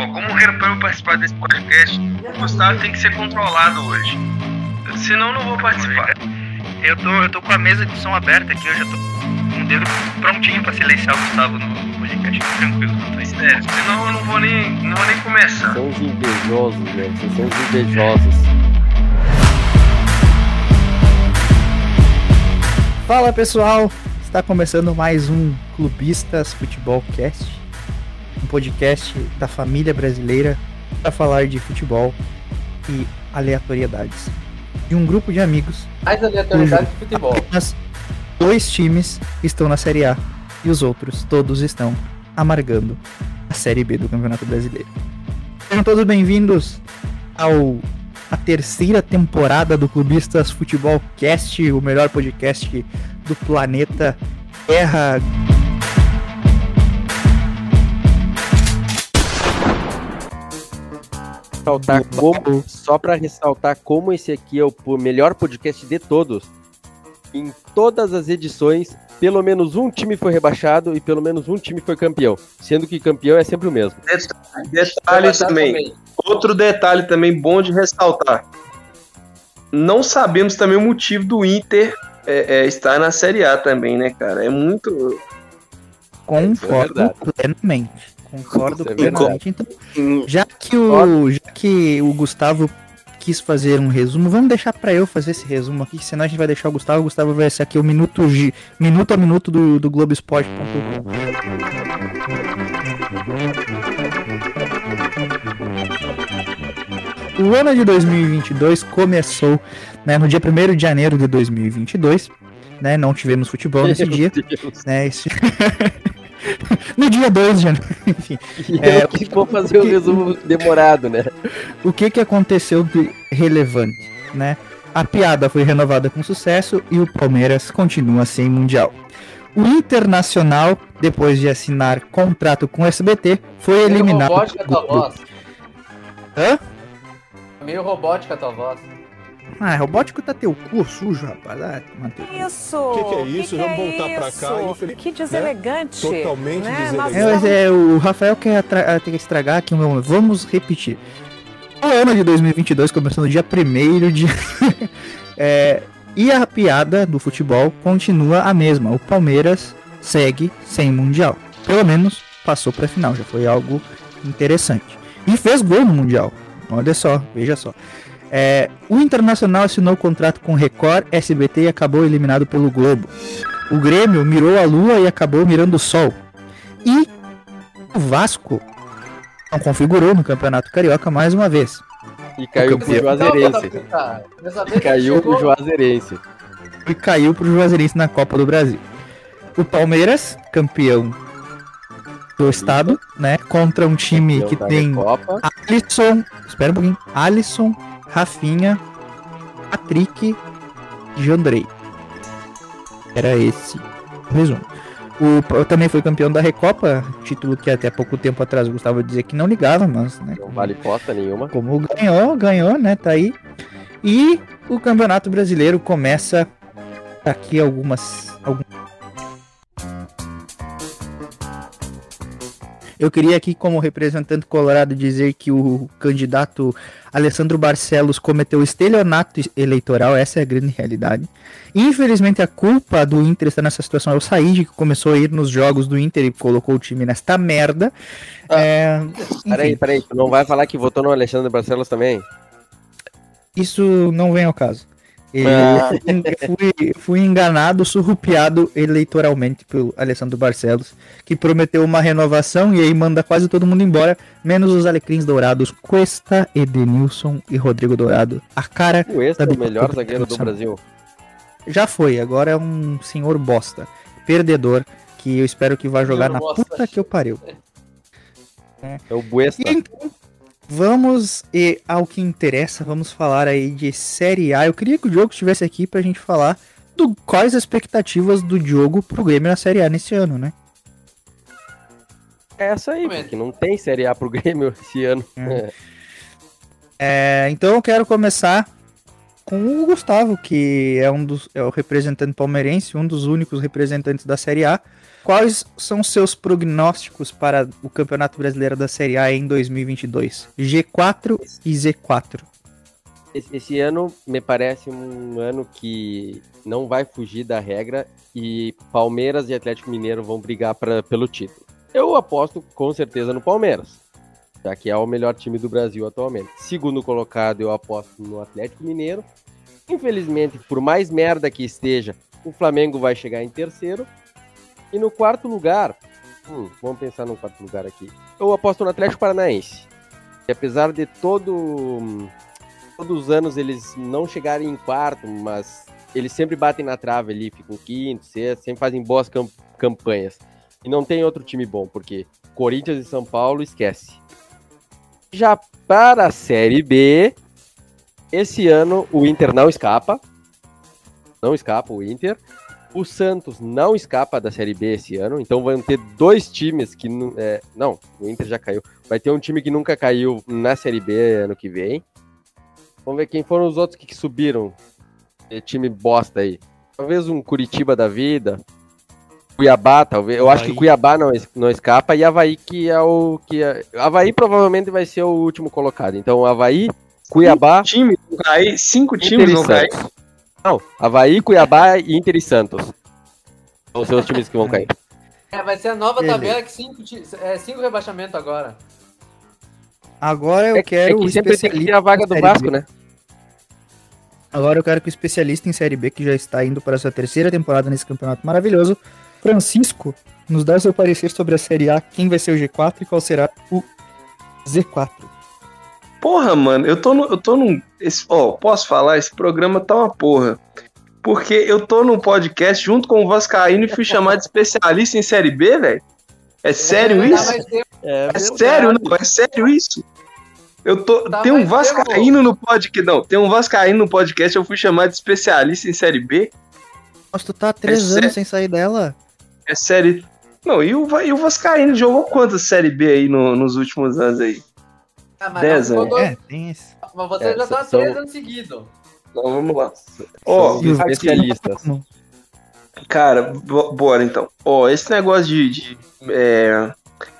Ó, como eu participar desse podcast, o Gustavo tem que ser controlado hoje. Senão não vou participar. Eu tô, eu tô com a mesa de som aberta aqui, eu já tô com o dedo prontinho pra silenciar o Gustavo no podcast. Tranquilo, quanto isso. É, senão eu não vou nem, não vou nem começar. São os invejosos, velho. Vocês são os invejosos. Fala pessoal, está começando mais um Clubistas Futebol Cast, um podcast da família brasileira para falar de futebol e aleatoriedades. De um grupo de amigos, Mais aleatoriedade de futebol. apenas dois times estão na Série A e os outros todos estão amargando a Série B do Campeonato Brasileiro. Sejam todos bem-vindos ao a terceira temporada do Clubistas Futebol Cast, o melhor podcast do planeta Terra. Ressaltar como, só pra ressaltar como esse aqui é o melhor podcast de todos. Em todas as edições, pelo menos um time foi rebaixado e pelo menos um time foi campeão. Sendo que campeão é sempre o mesmo. Detalhe também. Outro detalhe também bom de ressaltar. Não sabemos também o motivo do Inter é, é, estar na Série A também, né, cara? É muito. Concordo verdade. plenamente. Concordo é plenamente. Então, já que o, já que o Gustavo quis fazer um resumo, vamos deixar pra eu fazer esse resumo aqui, senão a gente vai deixar o Gustavo. O Gustavo vai ser aqui o minuto, G- minuto a minuto do, do Globoesporte.com. O ano de 2022 começou né, no dia 1 de janeiro de 2022. Né, não tivemos futebol nesse dia. Né, esse- no dia 2 de janeiro. Enfim, E É, eu que vou fazer o que- resumo demorado, né? o que, que aconteceu de relevante, né? A piada foi renovada com sucesso e o Palmeiras continua sem mundial. O Internacional, depois de assinar contrato com o SBT, foi eliminado. Meio robótica a tua voz. Hã? Meio robótica a tua voz. Ah, robótico tá teu cu sujo, rapaz. Ah, cu. Isso! O que que é isso? Vamos voltar pra cá, infeliz- Que deselegante! Totalmente né? deselegante. É, é, o Rafael quer atra- quer estragar aqui o meu. Vamos repetir. O ano de 2022 começou no dia 1 de. É, e a piada do futebol continua a mesma. O Palmeiras segue sem Mundial. Pelo menos passou pra final. Já foi algo interessante. E fez gol no Mundial. Olha só, veja só. É, o Internacional assinou contrato com Record, SBT e acabou eliminado pelo Globo. O Grêmio mirou a lua e acabou mirando o sol. E o Vasco não configurou no Campeonato Carioca mais uma vez. E caiu pro Juazeirense. Juazeirense. Caiu pro Juazeirense. E caiu pro Juazeirense na Copa do Brasil. O Palmeiras, campeão do estado, né? Contra um time que tem Copa. Alisson, espera um pouquinho, Alisson, Rafinha, Patrick e Jandrei. Era esse o resumo. O também foi campeão da Recopa, título que até pouco tempo atrás o Gustavo dizia que não ligava, mas né, Não vale costa nenhuma. como ganhou, ganhou, né? Tá aí. E o Campeonato Brasileiro começa daqui algumas. algum- Eu queria aqui, como representante colorado, dizer que o candidato Alessandro Barcelos cometeu estelionato eleitoral, essa é a grande realidade. Infelizmente, a culpa do Inter está nessa situação. É o Said que começou a ir nos jogos do Inter e colocou o time nesta merda. É, Peraí, peraí. Tu não vai falar que votou no Alexandre Barcelos também? Isso não vem ao caso. Ah. fui, fui enganado, surrupiado eleitoralmente pelo Alessandro Barcelos, que prometeu uma renovação e aí manda quase todo mundo embora, menos os alecrins dourados, Cuesta, Edenilson e Rodrigo Dourado. A cara Extra é o melhor zagueiro do Brasil. já foi, agora é um senhor bosta, perdedor, que eu espero que vá jogar Senhor na bosta. puta que eu pariu. É o Buesta. E então, vamos e ao que interessa, vamos falar aí de Série A. Eu queria que o Diogo estivesse aqui pra gente falar do quais as expectativas do Diogo pro Grêmio na Série A nesse ano, né? É essa aí, porque não tem Série A pro Grêmio esse ano. É, então eu quero começar com o Gustavo, que é um dos é o representante palmeirense, um dos únicos representantes da Série A. Quais são seus prognósticos para o Campeonato Brasileiro da Série A em 2022? G4 e Z4. Esse, ano me parece um ano que não vai fugir da regra e Palmeiras e Atlético Mineiro vão brigar pra, pelo título. Eu aposto com certeza no Palmeiras, já que é o melhor time do Brasil atualmente. Segundo colocado, eu aposto no Atlético Mineiro. Infelizmente, por mais merda que esteja, o Flamengo vai chegar em terceiro. E no quarto lugar, hum, vamos pensar no quarto lugar aqui. Eu aposto no Atlético Paranaense. Que apesar de todo todos os anos eles não chegarem em quarto, mas eles sempre batem na trave ali, ficam quinto, sexto, sempre fazem boas cam- campanhas. E não tem outro time bom, porque Corinthians e São Paulo esquece. Já para a Série B, esse ano o Inter não escapa. Não escapa o Inter. O Santos não escapa da Série B esse ano, então vão ter dois times que. é, não, o Inter já caiu. Vai ter um time que nunca caiu na Série B ano que vem. Vamos ver quem foram os outros que, subiram. É, time bosta aí. Talvez um Curitiba da vida. Cuiabá, talvez. Eu acho que Havaí. Cuiabá não, não escapa. E Havaí, que é o. Que é... Havaí provavelmente vai ser o último colocado. Então, Havaí, Cuiabá. Time não cai, cinco times não caem. Não, Havaí, Cuiabá, Inter e Santos. São os seus times que vão cair. É, vai ser a nova Beleza. tabela que cinco, é, cinco rebaixamentos agora. Agora eu É, que- quero é o que sempre tem que ter a vaga do Série B. Vasco, né? Agora eu quero que o especialista em Série B, que já está indo para a sua terceira temporada nesse campeonato maravilhoso, Francisco, nos dá seu parecer sobre a Série A, quem vai ser o G4 e qual será o Z4. Porra, mano, eu tô no, eu tô num. esse- Ó, posso falar? Esse programa tá uma porra. Porque eu tô num podcast junto com o Vascaíno e fui chamado de especialista em Série B, velho. É sério Dá isso? tempo. É sério, não? É sério isso? Eu tô. Tá tem um Vascaíno no podcast. Não, tem um Vascaíno no podcast, eu fui chamado de especialista em Série B. Nossa, tu tá há três É anos sério? sem sair dela. É série. Não, e o, e o Vascaíno jogou quantas Série B aí no- nos últimos anos aí? Ah, mas Dez anos. dois- É, tem esse. Mas você É, já tá são- três anos seguidos. Então vamos lá. Ó, os e o- especialistas. Cara, bo- bora então. Ó, esse negócio de, de, é,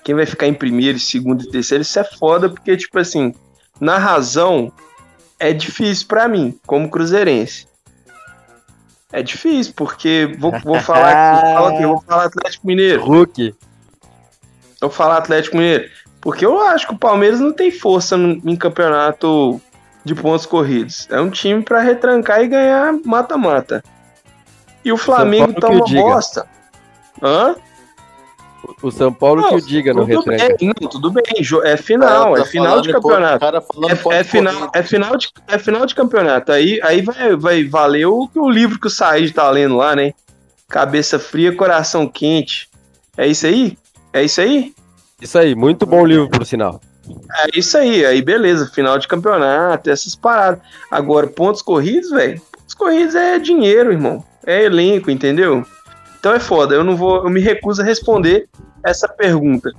quem vai ficar em primeiro, segundo e terceiro, isso é foda, porque, tipo assim, na razão, é difícil pra mim, como cruzeirense. É difícil, porque vou, vou falar aqui, fala aqui, vou falar Atlético Mineiro. Hulk. Vou falar Atlético Mineiro. Porque eu acho que o Palmeiras não tem força em campeonato de pontos corridos. É um time pra retrancar e ganhar mata-mata. E o Flamengo tá que o uma bosta. Hã? O São Paulo que Não, o diga no retranca. bem, não, tudo bem. É final, é tá final falando de em ponto- campeonato. cara falando ponto É, é final, é, final de, é final de campeonato. Aí, aí vai, vai valer o, que o livro que o Said tá lendo lá, né? Cabeça fria, coração quente. É isso aí? É isso aí? Isso aí, muito bom livro, por sinal. É isso aí, aí beleza, final de campeonato, essas paradas. Agora, pontos corridos, velho, pontos corridos é dinheiro, irmão. É elenco, entendeu? Então é foda, eu não vou, eu me recuso a responder essa pergunta.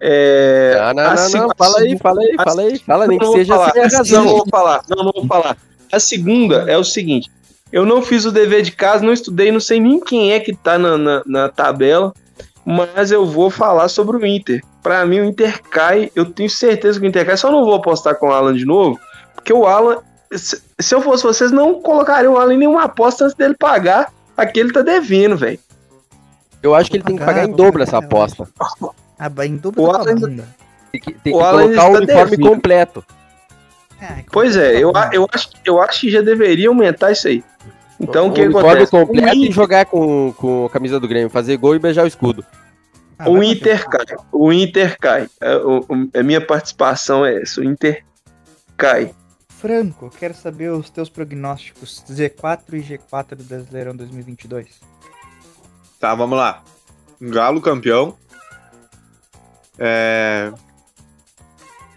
É, Ah, não, a não, seg- não, fala aí, fala aí, fala aí, fala, nem não que vou seja falar, sem a a segunda- razão. Não vou falar, não, não vou falar. A segunda é o seguinte: eu não fiz o dever de casa, não estudei, não sei nem quem é que tá na, na, na tabela, mas eu vou falar sobre o Inter. Pra mim, o Inter cai, eu tenho certeza que o Inter cai, só não vou apostar com o Alan de novo, porque o Alan, se, se eu fosse vocês, não colocariam o Alan em nenhuma aposta antes dele pagar a que ele tá devendo, velho. Eu acho que ele tem que pagar em dobro essa aposta. Ah, vai em dobro O da Alan- bunda. Tem que, tem O que Alan colocar o está uniforme devendo. completo. É, Pois é, eu, eu, acho, eu acho que já deveria aumentar isso aí. Então, o que acontece? completo O e Inter- jogar com, com a camisa do Grêmio, fazer gol e beijar o escudo. Ah, o Inter cai. O Inter cai. A, o- o- a minha participação é essa. O Inter cai. Franco, eu quero saber os teus prognósticos Z4 e G4 do Brasileirão 2022. Tá, vamos lá. Galo campeão. É...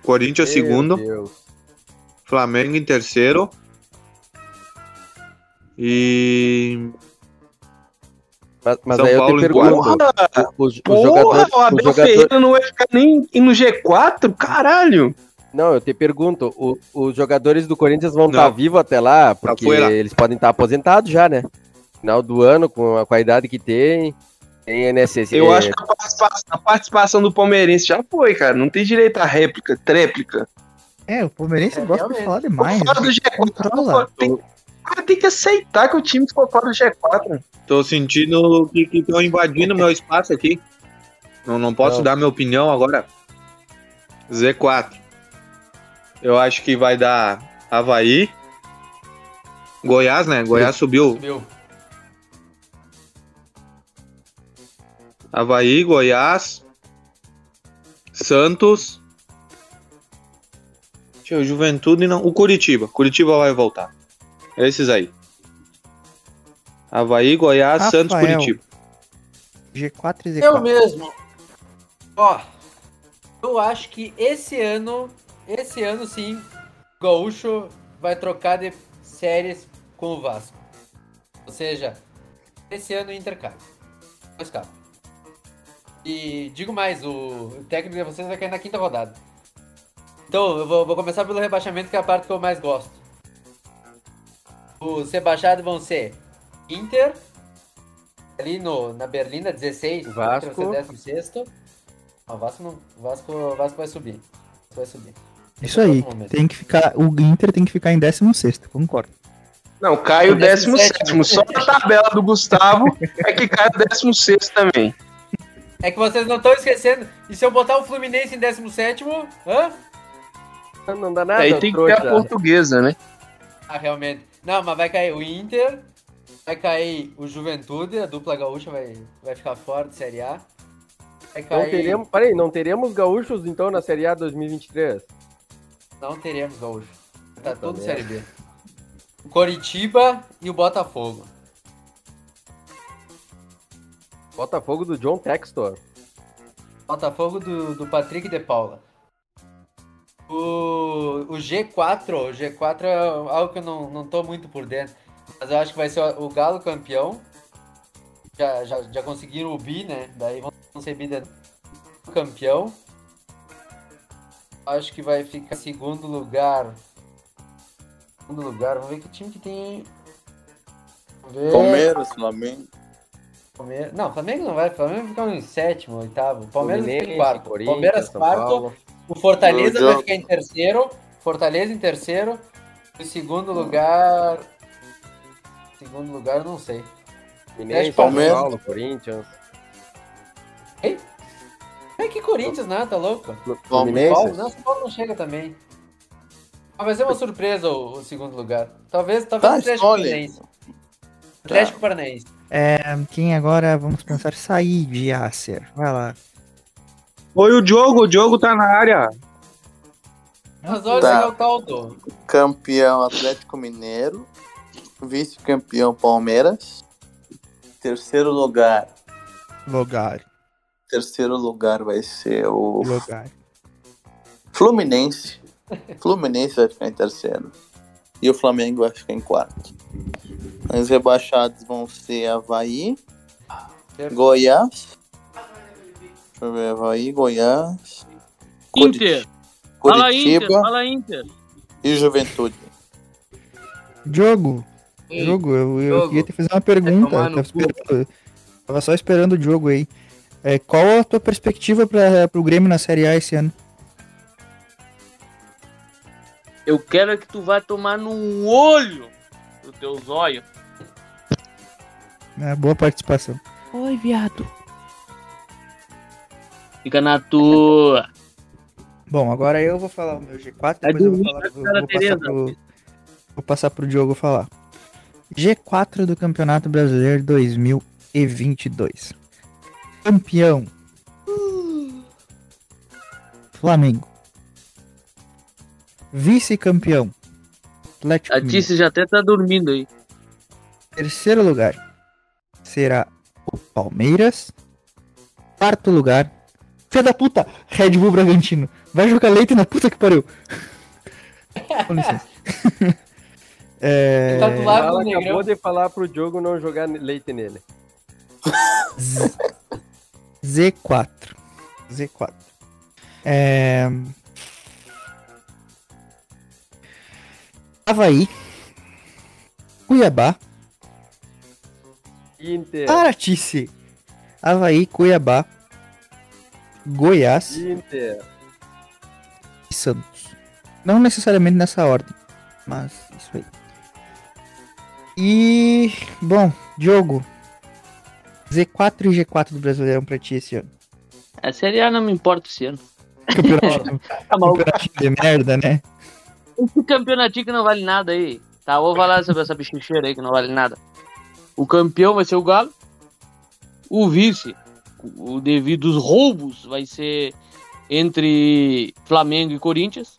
Corinthians Meu segundo. Deus. Flamengo em terceiro. E. Mas, mas São aí eu Paulo te em pergunto, Porra, o, o, o porra jogador, o Abel jogador, Ferreira não vai ficar nem no G4? Caralho! não, eu te pergunto, o- os jogadores do Corinthians vão estar vivos até lá, porque fora. eles podem estar aposentados já, né? Final do ano, com a, com a idade que tem. Tem NSS. Eu acho que a participação, a participação do palmeirense já foi, cara. Não tem direito à réplica, tréplica. É, o Palmeirense É, gosta de falar demais. fora do né? G4. Controla. Tem, cara, tem que aceitar que o time ficou fora do G4. Tô sentindo que estão invadindo meu espaço aqui. Não, não posso Não. dar minha opinião agora. Z4. Eu acho que vai dar Havaí. Goiás, né? Goiás subiu. Subiu. Havaí, Goiás. Santos. Deixa eu, Juventude não. O Curitiba. Curitiba vai voltar. Esses aí. Havaí, Goiás, Santos, Rafael. Curitiba. G4 e Z4. Eu mesmo. Ó, eu acho que esse ano, esse ano sim, o Gaúcho vai trocar de séries com o Vasco. Ou seja, esse ano o Inter cai. Dois cai. E digo mais, o técnico de vocês vai cair na quinta rodada. Então, eu vou, vou começar pelo rebaixamento, que é a parte que eu mais gosto. Os rebaixados vão ser Inter, ali no, na Berlina, 16, Vasco. Inter vai ser 16. Não, o Vasco, não, o Vasco, o Vasco vai subir. Vai subir. Isso aí. Momento. Tem que ficar, o Inter tem que ficar em 16, concordo. Não, cai o O 17º. 17. Só na tabela do Gustavo é que cai o 16 também. É que vocês não estão esquecendo. E se eu botar o Fluminense em 17, hã? Não dá nada, Aí tem que ter a portuguesa, né? Ah, realmente. Não, mas vai cair o Inter, vai cair o Juventude, a dupla gaúcha vai, vai ficar fora de Série A. Vai Não cair... teremos, peraí, não teremos gaúchos então na Série A 2023? Não teremos gaúcho. Tá Puta tudo merda. Série B. O Coritiba e o Botafogo. Botafogo do John Textor. Botafogo do, do Patrick de Paula. O, o G4, o G4 é algo que eu não, não tô muito por dentro. Mas eu acho que vai ser o, o Galo campeão. Já, já, já conseguiram o bi, né? Daí vão ser bi de campeão. Acho que vai ficar em segundo lugar. Segundo lugar, vamos ver que time que tem. Vamos ver. Palmeiras, Flamengo. Palmeiras. Não, Flamengo não vai. Flamengo vai ficar em sétimo, oitavo. Palmeiras Fluminense, quarto. Palmeiras São quarto. Paulo. O Fortaleza vai ficar em terceiro. Fortaleza em terceiro. Em segundo lugar. Segundo lugar, eu não sei. São Palmeiras. Paulo, Corinthians. É que Corinthians, né? Tá louco? Paulo, não, São Paulo não chega também. Mas vai ser uma surpresa o, o segundo lugar. Talvez, talvez Tá, o Atlético. Paranaense. Atlético Paranaense. Quem agora vamos pensar sair de Acer? Vai lá. Oi, o Diogo, o Diogo tá na área. Mas olha Tá. o Caldo. Campeão Atlético Mineiro. Vice-campeão Palmeiras. Terceiro lugar. Lugar. Terceiro lugar vai ser o Lugar. Fluminense. Fluminense vai ficar em terceiro. E o Flamengo vai ficar em quarto. Os rebaixados vão ser Havaí, Goiás. Deixa eu ver, Havaí, Goiás. Inter. Fala Inter, Curitiba fala Inter. e Juventude. Diogo. Ei, Diogo, eu, eu Diogo. queria te fazer uma pergunta. Eu Tava, esperando- tava só esperando o Diogo aí. É, qual a tua perspectiva para o Grêmio na Série A esse ano? Eu quero que tu vá tomar no olho do teu zóio. É, boa participação. Oi, viado. Fica na tua. Bom, agora eu vou falar o meu G4, Vai depois eu vou, falar, vou, vou passar pro, vou passar pro Diogo falar. G4 do Campeonato Brasileiro 2022. Campeão. Flamengo. Vice-campeão. Atlético A. Tice já até tá dormindo aí. Terceiro lugar será o Palmeiras. Quarto lugar. Filha da puta! Red Bull Bragantino. Vai jogar leite na puta que pariu. Com licença. é... Tá do lado Ela do Negrão. acabou de falar pro Diogo não jogar leite nele. Z4. Z4. É... Havaí. Cuiabá. Inter. Aratice. Havaí, Cuiabá, Goiás Inter. e Santos. Não necessariamente nessa ordem, mas isso aí. E, bom, Diogo. Z4 e G4 do Brasileirão pra ti esse ano. A Série A não me importa esse ano. Campeonato, Tá campeonatinho de merda, né? Esse campeonatinho que não vale nada aí. Tá, vou falar sobre essa bichicheira aí que não vale nada. O campeão vai ser o Galo. O vice, o devido aos roubos, vai ser entre Flamengo e Corinthians.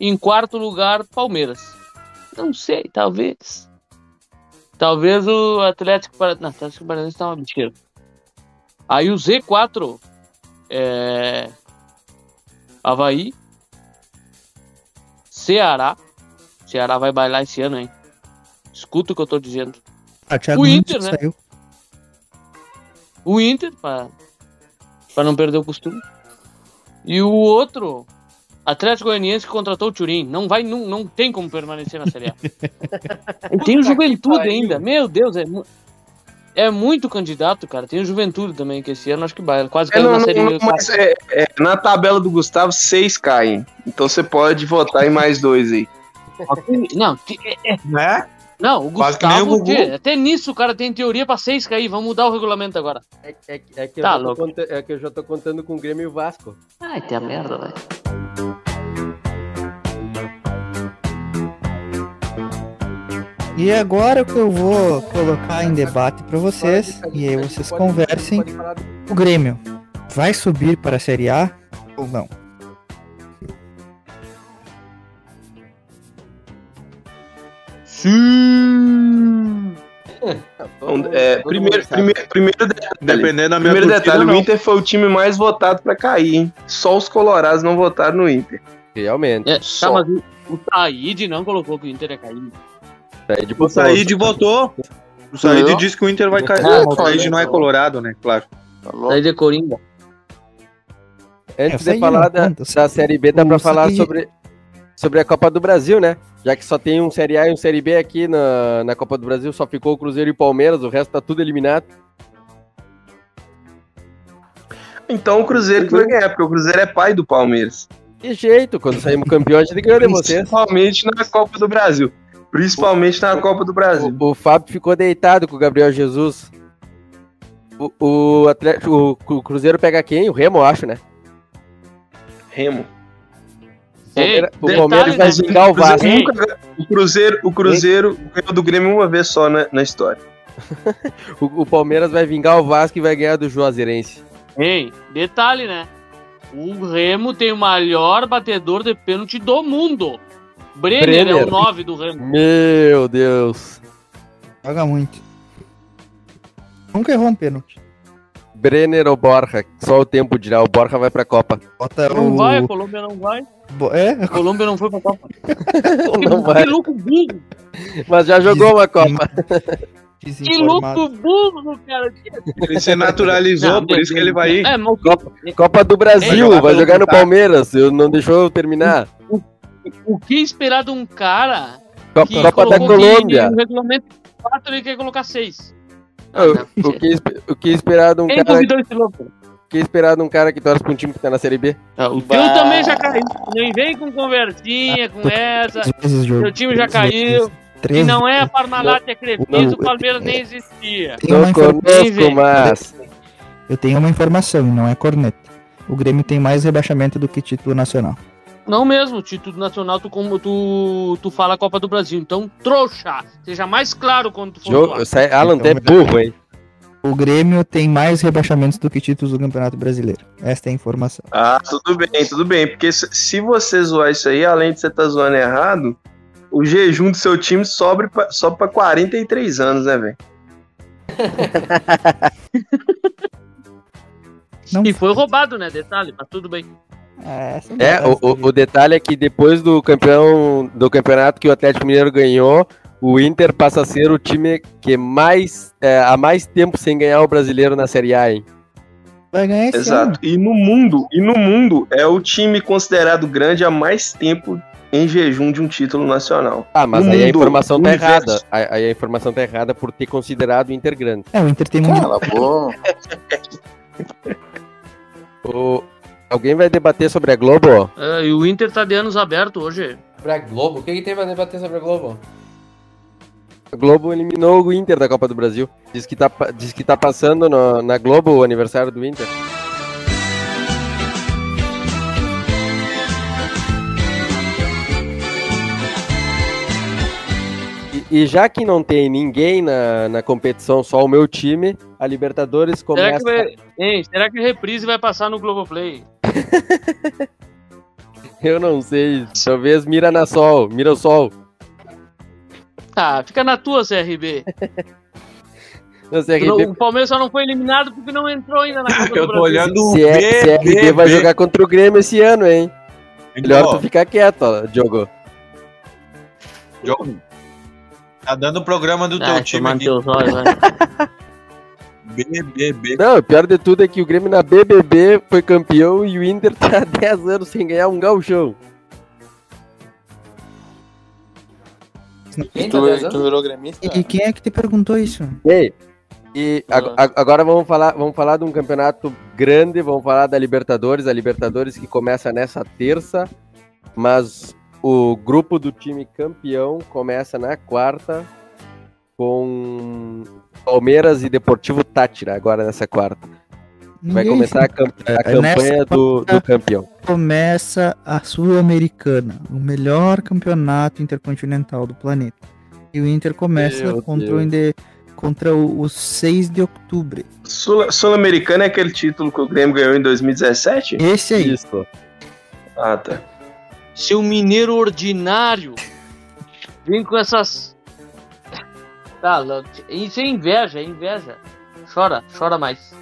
Em quarto lugar, Palmeiras. Não sei, talvez. Talvez o Atlético Paranaense. Atlético Paranaense tá uma mentira. Aí o Z4 é. Havaí. Ceará. Ceará vai bailar esse ano, hein? Escuta o que eu tô dizendo. Ah, O Inter, né? saiu. O Inter, pra, pra não perder o costume. E o outro, Atlético Goianiense que contratou o Turim. Não vai, não, não tem como permanecer na Série A. e tem o Juventude ainda. Meu Deus, é, é muito candidato, cara. Tem o Juventude também, que esse ano acho que vai. Quase É, caiu não, na não, Série não, A. mas é, é, na tabela do Gustavo, seis caem. Então você pode votar em mais dois aí. Não, te- é- Né? Não, o Quase que o Gustavo, Gugu. tchê, até nisso o cara tem teoria pra seis cair. Vamos mudar o regulamento agora. É, é- é que eu Tá já tô louco. conta- é que eu já tô contando com o Grêmio e o Vasco. Ai, tem a merda, velho. E agora o que eu vou colocar em debate pra vocês, e aí vocês conversem. O Grêmio vai subir para a Série A ou não? Todo mundo- É, primeiro, primeiro, primeiro detalhe. Dependendo da minha Primeiro torcida, detalhe, não. o Inter foi o time mais votado pra cair, hein? Só os colorados não votaram no Inter. Realmente. É, tá, mas o, Taíde não colocou que o Inter ia cair. De O Said votou. O Said Eu? disse que o Inter vai cair. Ah, o Said não é colorado, né? Claro. Tá? Taíde é Coringa. Antes É, de Said falar da, da Série B, dá o pra falar Said- sobre, sobre a Copa do Brasil, né? Já que só tem um Série A e um Série B aqui na, na Copa do Brasil, só ficou o Cruzeiro e o Palmeiras, o resto tá tudo eliminado. Então o Cruzeiro que vai ganhar, porque o Cruzeiro é pai do Palmeiras. Que jeito, quando saímos campeão, a gente ganhou de vocês. Principalmente na Copa do Brasil. Principalmente na Copa do Brasil. O, o Fábio ficou deitado com o Gabriel Jesus. O, o, Atlético, o, o Cruzeiro pega quem? O Remo, eu acho, né? Remo. O Palmeiras, o detalhe, Palmeiras vai né? vingar o Vasco. O Cruzeiro, o Cruzeiro ganhou do Grêmio uma vez só na, na história. O, o Palmeiras vai vingar o Vasco e vai ganhar do Juazeirense. Ei, detalhe, né? O Remo tem o maior batedor de pênalti do mundo. Brenner, é Brenner. o 9 do Remo. Meu Deus. Joga muito. Nunca errou um pênalti. Brenner ou Borja? Só o tempo dirá. O Borja vai pra Copa. Bota Não o. vai, a Colômbia não vai. Bo- É, A Colômbia não foi pra Copa. Não que vai. louco burro. Mas já jogou uma Copa. Que louco burro, cara. Ele se naturalizou, Não, por isso que ele vai ir. É, mas Copa, Copa do Brasil, Vai jogar vai jogar no Qatar. Palmeiras. Eu não deixou eu terminar. o que esperar de um cara Copa, que Copa da colocou que Colômbia. no regulamento 4 ele quer colocar 6? O, o que, o que esperar de um Quem cara, esse louco? o que esperar de um cara que torce pra um time que tá na Série B? Ah, o teu também já caiu. Nem vem com conversinha, com essa. Teu time já caiu. Se não é a. Parmalat e a Crefisa, o Palmeiras nem existia. Tem uma conosco, mas. Eu tenho uma informação, e não é corneta. O Grêmio tem mais rebaixamento do que título nacional. Não mesmo, título nacional, tu, como, tu, tu fala Copa do Brasil. Então, trouxa, seja mais claro quando tu for Jogo, falar. sai, Alan, tu é Então, burro, hein? O Grêmio tem mais rebaixamentos do que títulos do Campeonato Brasileiro. Esta é a informação. Ah, tudo bem, tudo bem. Porque se, se você zoar isso aí, além de você estar zoando errado, o jejum do seu time sobe pra, sobe pra 43 anos, né, velho? Não E foi roubado, né? Detalhe, mas tudo bem. É, É, o, o- o detalhe é que depois do campeão do campeonato que o Atlético Mineiro ganhou, o Inter passa a ser o time que mais é, há mais tempo sem ganhar o brasileiro na Série A, hein? vai ganhar esse ano. Exato. E no mundo, e no mundo é o time considerado grande há mais tempo em jejum de um título nacional. Ah, mas No aí a mundo, informação no tá universo. errada. Aí a informação tá errada por ter considerado o Inter grande. É, o Inter tem mundial. Cala a boca. O- Alguém vai debater sobre a Globo? É, e o Inter tá de anos aberto hoje. Pra Globo? O que, que tem pra debater sobre a Globo? A Globo eliminou o Inter da Copa do Brasil. Diz que tá, diz que tá passando no- na Globo o aniversário do Inter. E, já que não tem ninguém na, na competição, só o meu time, a Libertadores Será começa. que, vai... Hein, será que a reprise vai passar no Globoplay? Eu não sei. Talvez mira na sol, mira o sol. Tá, fica na tua, CRB. Não, CRB, o Palmeiras só não foi eliminado porque não entrou ainda na Copa do Eu tô Brasil. olhando o C- CRB vai BBB. jogar contra o Grêmio esse ano, hein? Melhor tu ficar quieto, ó, Diogo. Diogo, Tá dando o programa do Ah, teu time aqui. teus olhos. BBB. Não, o pior de tudo é que o Grêmio na BBB foi campeão e o Inter tá há 10 anos sem ganhar um gauchão. Quem tá Tu, dezando? tu virou gremista? E quem é que te perguntou isso? Ei, e ag- ag- agora vamos falar, vamos falar de um campeonato grande, vamos falar da Libertadores, a Libertadores que começa nessa terça, mas o grupo do time campeão começa na quarta com Palmeiras e Deportivo Tátira, agora nessa quarta. Vai Ninguém começar a, cam- a É, campanha do, do campeão. começa a Sul-Americana, o melhor campeonato intercontinental do planeta. E o Inter começa Meu contra, o, contra o, o 6 de outubro. Sul- Sul-Americano é aquele título que o Grêmio ganhou em 2017? Esse aí. Isso. Ah, tá. Seu mineiro ordinário. Vem com essas. Tá, isso é inveja, é inveja. Chora, chora mais.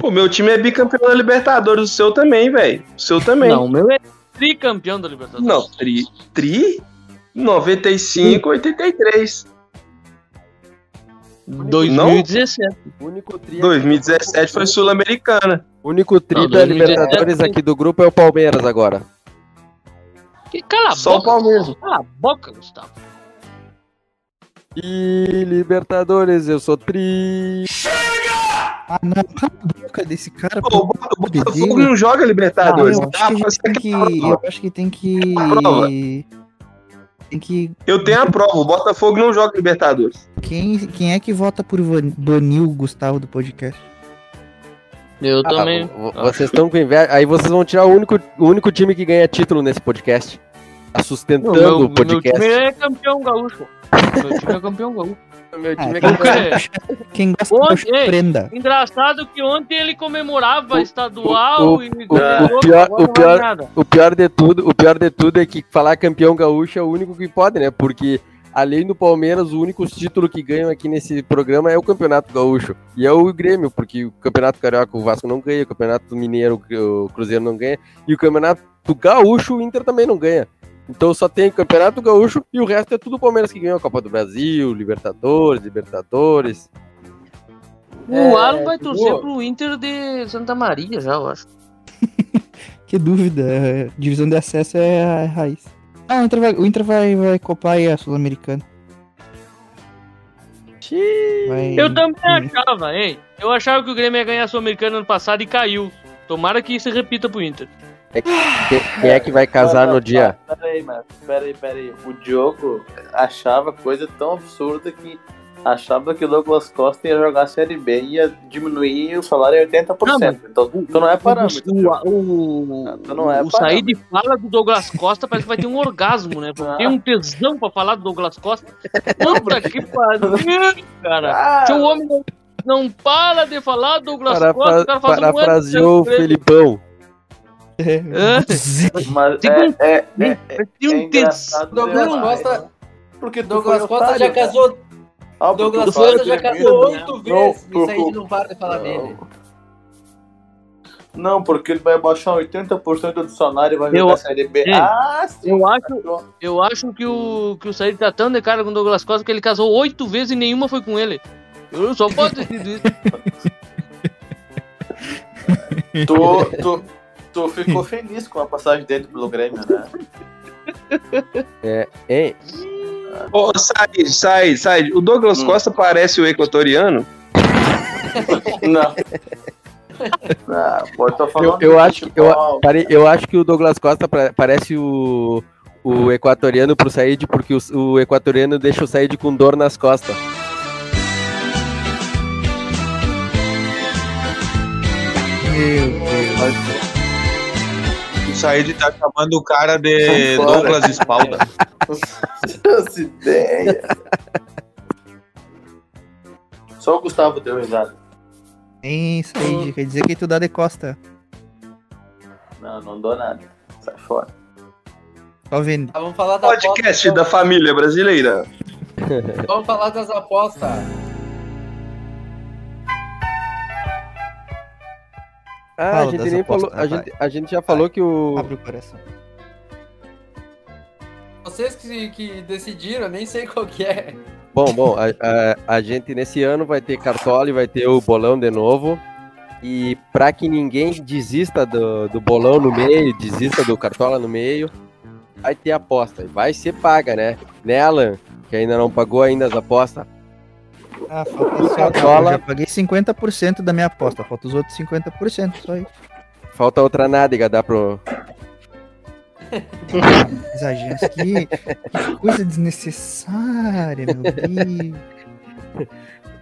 Pô, meu time é bicampeão da Libertadores, o seu também, velho. O seu também. Não, o meu é tricampeão da Libertadores. Não, tri, tri 95, 83. 2017. O único tri, 2017 foi Sul-Americana. o único tri Não, da 2017 Libertadores aqui do grupo é o Palmeiras agora. Que- Cala a Só o boca. Palmeiras. Cala a boca, Gustavo. E Libertadores, eu sou tri. Ah, não, cala a boca desse cara. Pô, o Botafogo não joga Ah, Libertadores. eu, acho tá? que que, eu acho que tem que. Tem que. Eu tenho a prova, o Botafogo não joga Libertadores. Quem, quem é que vota por banir o Gustavo do podcast? Eu Ah, também. vo- vocês estão com inveja. Aí vocês vão tirar o único, o único time que ganha título nesse podcast. Tá Não, sustentando meu, o meu podcast. time é campeão gaúcho. Meu time é campeão gaúcho. Meu time é Ah, campeão. Quem gosta Ô, de prenda. engraçado que ontem ele comemorava O- estadual o- e o- o pior- agora o pior- nada. O pior de tudo, o pior de tudo é que falar campeão gaúcho é o único que pode, né? Porque além do Palmeiras, o único título que ganham aqui nesse programa é o Campeonato Gaúcho. E é o Grêmio, porque o Campeonato Carioca o Vasco não ganha, o Campeonato Mineiro o Cruzeiro não ganha, e o Campeonato Gaúcho o Inter também não ganha. Então só tem o Campeonato Gaúcho e o resto é tudo o Palmeiras que ganhou a Copa do Brasil, Libertadores, Libertadores. O É, Alan vai torcer boa. pro Inter de Santa Maria já, eu acho. Que dúvida. é, Divisão de acesso é a raiz. Ah, o Inter vai, o Inter vai, vai copar aí a Sul-Americana. Vai- Eu também Sim. achava, hein? Eu achava que o Grêmio ia ganhar a Sul-Americana ano passado e caiu. Tomara que isso repita pro Inter. Quem, quem é que vai casar no dia? Peraí, mas peraí, peraí. O Diogo achava coisa tão absurda que achava que o Douglas Costa ia jogar a Série B e ia diminuir o salário em 80%. Não, então, então não é parâmetro. O, o, Então não é o sair de fala do Douglas Costa parece que vai ter um orgasmo, né? Porque tem um tesão pra falar do Douglas Costa. Puta que pariu, cara. Ah, Se o homem não, não para de falar do Douglas Costa, Parafra- o cara faz um ano parafraseou o. Felipão. É, mas Tem é, um- é, é, Tem é um Douglas demais. Costa, Porque tu Douglas Costa otário, já cara. casou. Ah, porque Douglas Costa já casou oito Não, vezes. por Isso aí não para de falar dele. Não, porque ele vai baixar 80% do salário e vai Eu- jogar a Série B. Ei, ah, sim. Eu acho, eu acho que o, que o Said tá tão de cara com o Douglas Costa que ele casou oito vezes e nenhuma foi com ele. Eu só posso ter sido isso. Tu, tu, Tu ficou feliz com a passagem dele pelo Grêmio, né? É, hein? Ô, sai, sai, sai. O Douglas Hum. Costa parece o equatoriano? Não. Ah, pô, eu tô Eu, falando eu de acho que, eu, pare- eu acho que o Douglas Costa pra- parece o, o equatoriano pro Said, porque o, o equatoriano deixa o Said com dor nas costas. Meu Deus. O Said tá chamando o cara de. Douglas Espalda. Essa ideia. Só o Gustavo deu risada. Hein, Said, quer dizer que tu dá de costa. Não, não dou nada. Sai fora. Só vende. Ah, vamos falar da Podcast aposta, da família brasileira. então. Vamos falar das apostas. Ah, a gente nem falou. A vai. gente, a gente já falou que o. Abre o coração. Vocês que, que decidiram, eu nem sei qual que é. Bom, bom, a, a, a gente nesse ano vai ter cartola e vai ter o bolão de novo. E pra que ninguém desista do, do bolão no meio, desista do cartola no meio, vai ter aposta. E vai ser paga, né? Né, Alan? Que ainda não pagou ainda as apostas. Ah, falta só. Cartola. Eu já paguei 50% da minha aposta. Falta os outros 50%, só aí. Falta outra nádega, dá pro. Exagero. Que, que coisa desnecessária, meu Deus.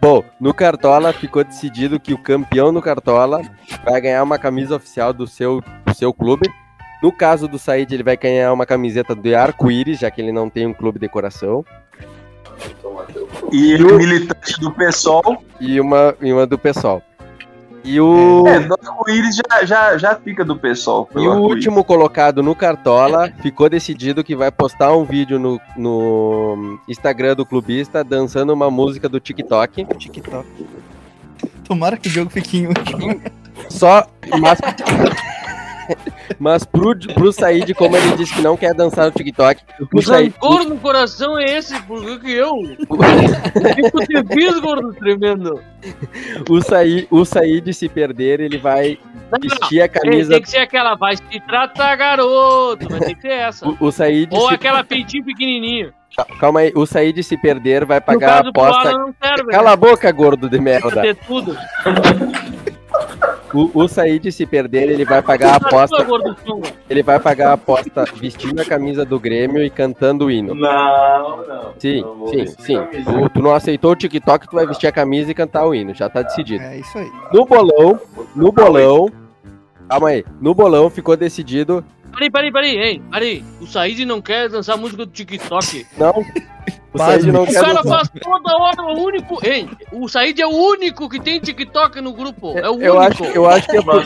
Bom, no Cartola ficou decidido que o campeão do Cartola vai ganhar uma camisa oficial do seu, do seu clube. No caso do Said, ele vai ganhar uma camiseta do arco-íris, já que ele não tem um clube de coração. E é militante do PSOL. E uma, e uma do pessoal. E o, É, do arco-íris já, já, já fica do PSOL. pelo e o último colocado no Cartola ficou decidido que vai postar um vídeo no, no Instagram do clubista dançando uma música do TikTok. TikTok. Tomara que o jogo fique em último. Só. Mas, mas pro, pro Said, como ele disse que não quer dançar no TikTok, o Said, rancor no coração é esse, por que eu? O que eu te fiz, gordo tremendo? o, Said, o Said, se perder, ele vai Não, vestir a camisa. tem que ser aquela, vai se tratar, garoto. Vai ter que ser essa. O, o Said, Ou se, aquela peitinho pequenininho. calma aí, o Said se perder vai pagar a aposta. Serve, Cala né? a boca, gordo de merda. ter tudo. O, o Said se perder, ele vai pagar a aposta. Ele vai pagar a aposta vestindo a camisa do Grêmio e cantando o hino. Não, não. Sim, Não sim, sim. Tu, tu não aceitou o TikTok, tu vai vestir a camisa e cantar o hino. Já tá decidido. É isso aí. No bolão, no bolão. Calma aí. No bolão ficou decidido. Peraí, peraí, peraí, ei, peraí. O Said não quer dançar música do TikTok. Não. O Pasme. Said não O quer cara faz toda hora o único. Ei, o Said é o único que tem TikTok no grupo. É o único. Eu acho, eu, acho que é por,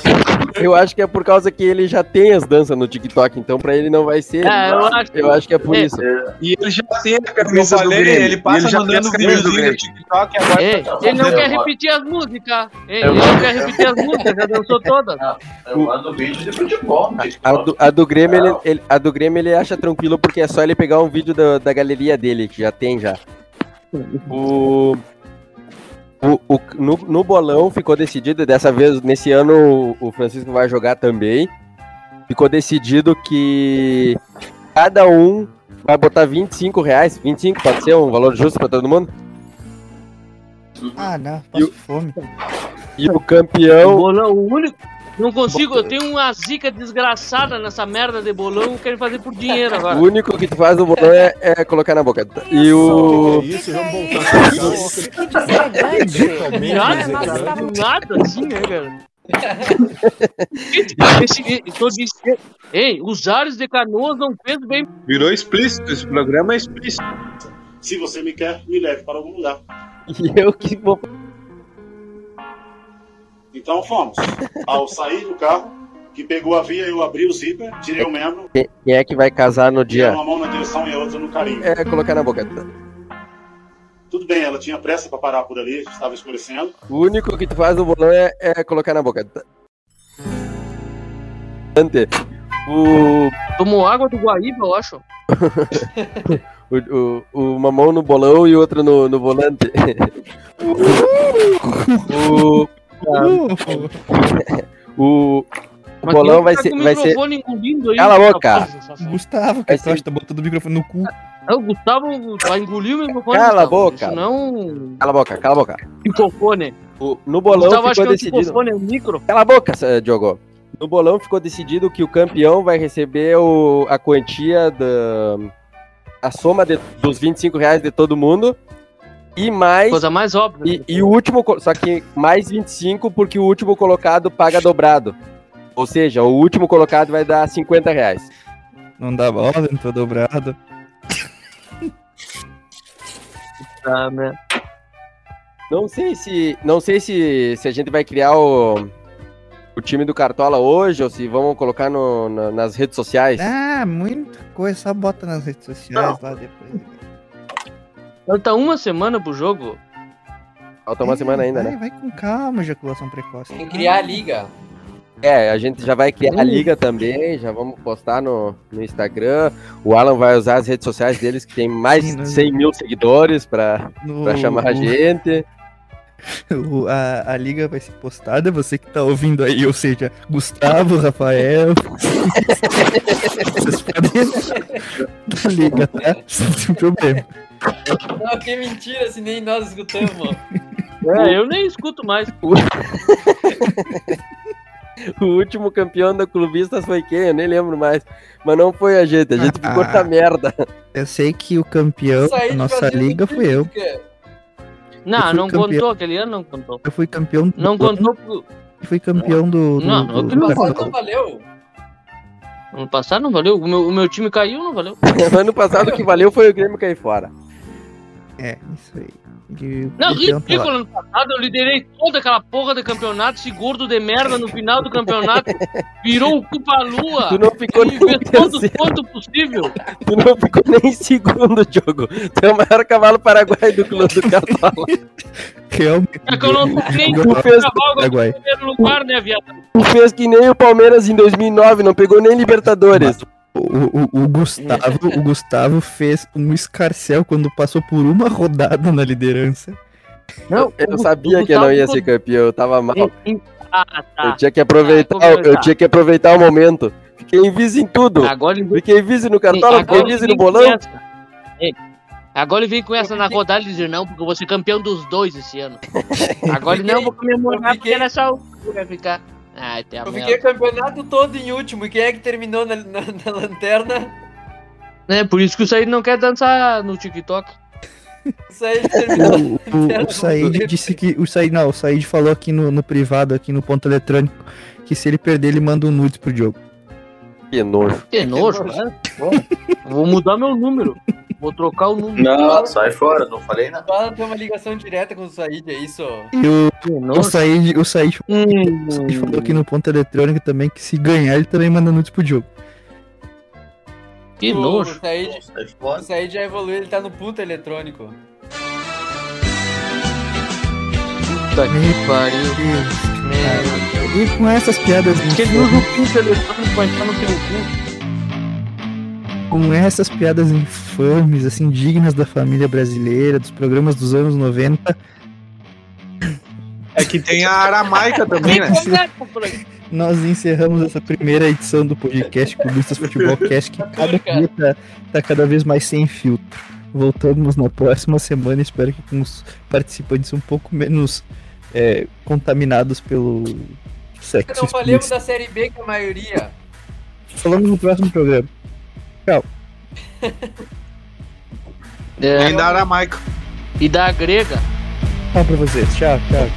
eu acho que é por causa que ele já tem as danças no TikTok, então pra ele não vai ser. É, eu acho. Eu acho que é por É. isso. E ele já tem a camisa do falei, Grêmio. ele passa já tem mandando camisas do. TikTok e agora Ei, tá ele não quer repetir as músicas. Ei, ele não quer repetir as músicas, já dançou todas. Eu mando vídeo de futebol. A TikTok. do, a do Grêmio, ele, ele- a do Grêmio ele acha tranquilo porque é só ele pegar um vídeo da, da galeria dele, que já tem já. O, o, o- no, no bolão ficou decidido, dessa vez, nesse ano, o, o Francisco vai jogar também. Ficou decidido que cada um vai botar 25 reais. 25 pode ser um valor justo pra todo mundo? Ah, não. E o- Passo fome. E o O campeão. bolão, o único. Não consigo, eu tenho uma zica desgraçada nessa merda de bolão, quero fazer por dinheiro agora. O único que tu faz no bolão é, é colocar na boca. E o. Isso, vamos voltar. Nada, nada assim, né, cara? Tô dizendo, ei, os ares de canoas não fez bem. Virou explícito, esse programa é explícito. Se você me quer, me leve para algum lugar. E eu que vou. Então fomos. Ao sair do carro, que pegou a via, eu abri o zíper, tirei o membro, Quem é que vai casar no dia? uma mão na direção e a outra no carinho. É colocar na boca. Tudo bem, ela tinha pressa para parar por ali, estava escurecendo. O único que tu faz no bolão é, é colocar na boca. Ante, O, Tomou água do Guaíba, eu acho. o, o, o mamão no bolão e o outro no, no volante. o, O, Mas bolão quem vai tá ser- o vai ser- engolindo aí, Cala a boca. Gustavo, que que tá botando o microfone no cu. É o Gustavo vai engolir o microfone. Cala a boca. Isso não Cala a boca, cala a boca. microfone. O- no bolão Gustavo acha ficou que o decidido. microfone é o micro. Cala a boca, eh, Diogo. No bolão ficou decidido que o campeão vai receber o, a quantia da. A soma de- dos 25 reais de todo mundo. E mais. Coisa mais óbvia. E, e o último. Só que mais 25, porque o último colocado paga dobrado. Ou seja, o último colocado vai dar 50 reais. Não dá bola, entrou dobrado. Tá, né? Não sei se. Não sei se, se a gente vai criar o. O time do Cartola hoje, ou se vamos colocar no- na- nas redes sociais. Ah, muita coisa, só bota nas redes sociais lá depois. Falta uma semana pro jogo. Falta uma É, semana ainda, vai, né? Vai com calma, ejaculação precoce. Tem que criar a liga. É, a gente já vai criar a Hum. liga também, já vamos postar no, no Instagram. O Alan vai usar as redes sociais deles, que tem mais Sim, né? de 100 mil seguidores pra, No- pra chamar a gente. o- a, a liga vai ser postada, você que tá ouvindo aí, ou seja, Gustavo, Rafael. Vocês podem da liga, tá? Sem problema. Não, que mentira, se nem nós escutamos. É, eu nem escuto mais. O último campeão da Clubistas foi quem? Eu nem lembro mais. Mas não foi a gente, a gente ficou Ah. na merda. Eu sei que o campeão da nossa liga fui eu. Não, fui não campeão. contou. Aquele ano não contou. Eu fui campeão. Não do- contou pro... Fui campeão do. do, Não, do, não, do ano passado não valeu. Ano passado não valeu. O meu, o meu time caiu, não valeu. ano passado o que valeu foi o Grêmio cair fora. É, isso aí. De- Não, de ridículo. Ano passado eu liderei toda aquela porra de campeonato. Esse gordo de merda no final do campeonato virou o culpa-lua. Tu não ficou nem em fez todo o terceiro, quanto possível. tu não ficou nem em segundo jogo. Tu é o maior cavalo paraguai do clube do Cartola. Realmente. É que eu não fui nem Tu fez cavalo no Paraguai. primeiro lugar, né, viado? Tu fez que nem o Palmeiras em 2009, não pegou nem Libertadores. O, o, o Gustavo, o Gustavo fez um escarcel quando passou por uma rodada na liderança. Não, Eu sabia que eu não ia ser campeão, eu tava mal. Ah, tá. Eu tinha que aproveitar, Ah, eu tinha que aproveitar o momento. Fiquei em vice em tudo. Agora ele Fiquei vice no Cartola, Agora fiquei vem no bolão. Agora ele vem com essa na rodada e dizer, não, porque eu vou ser campeão dos dois esse ano. Agora ele, não, eu vou comemorar eu porque fiquei- nessa altura vai ficar. Ai, tem a Eu fiquei o campeonato todo em último. E quem é que terminou na, na- na lanterna? É, por isso que o Said não quer dançar no TikTok. O, o, o Said disse que. O Said, não, o Said falou aqui no, no privado, aqui no ponto eletrônico, que se ele perder, ele manda um nude pro Diogo. Que nojo. Que nojo, né? Vou mudar meu número. Vou trocar o número. Não, sai fora, não falei nada. Fala tem uma ligação direta com o Said, é isso? E o, Que. Said, o Said, Hum, o Said falou aqui no ponto eletrônico também que se ganhar, ele também manda nudes pro Diogo. que o, nojo. O Said, Sai o. Said já evoluiu, ele tá no ponto eletrônico. Puta que pariu. E com essas piadas Porque ele usa o pinto eletrônico pra entrar no teu cu. Com essas piadas infames, assim, dignas da família brasileira, dos programas dos anos 90, É que tem a Aramaica também, né? nós encerramos essa primeira edição do podcast Clubistas Futebol Cast, que cada dia tá, tá cada vez mais sem filtro. Voltamos na próxima semana, espero que com os participantes um pouco menos é, contaminados pelo sexo Não explícito. da Série B, que é a maioria. Falamos no próximo programa. É, Tem da Aramaica. e da grega. Tchau pra vocês. Tchau, tchau.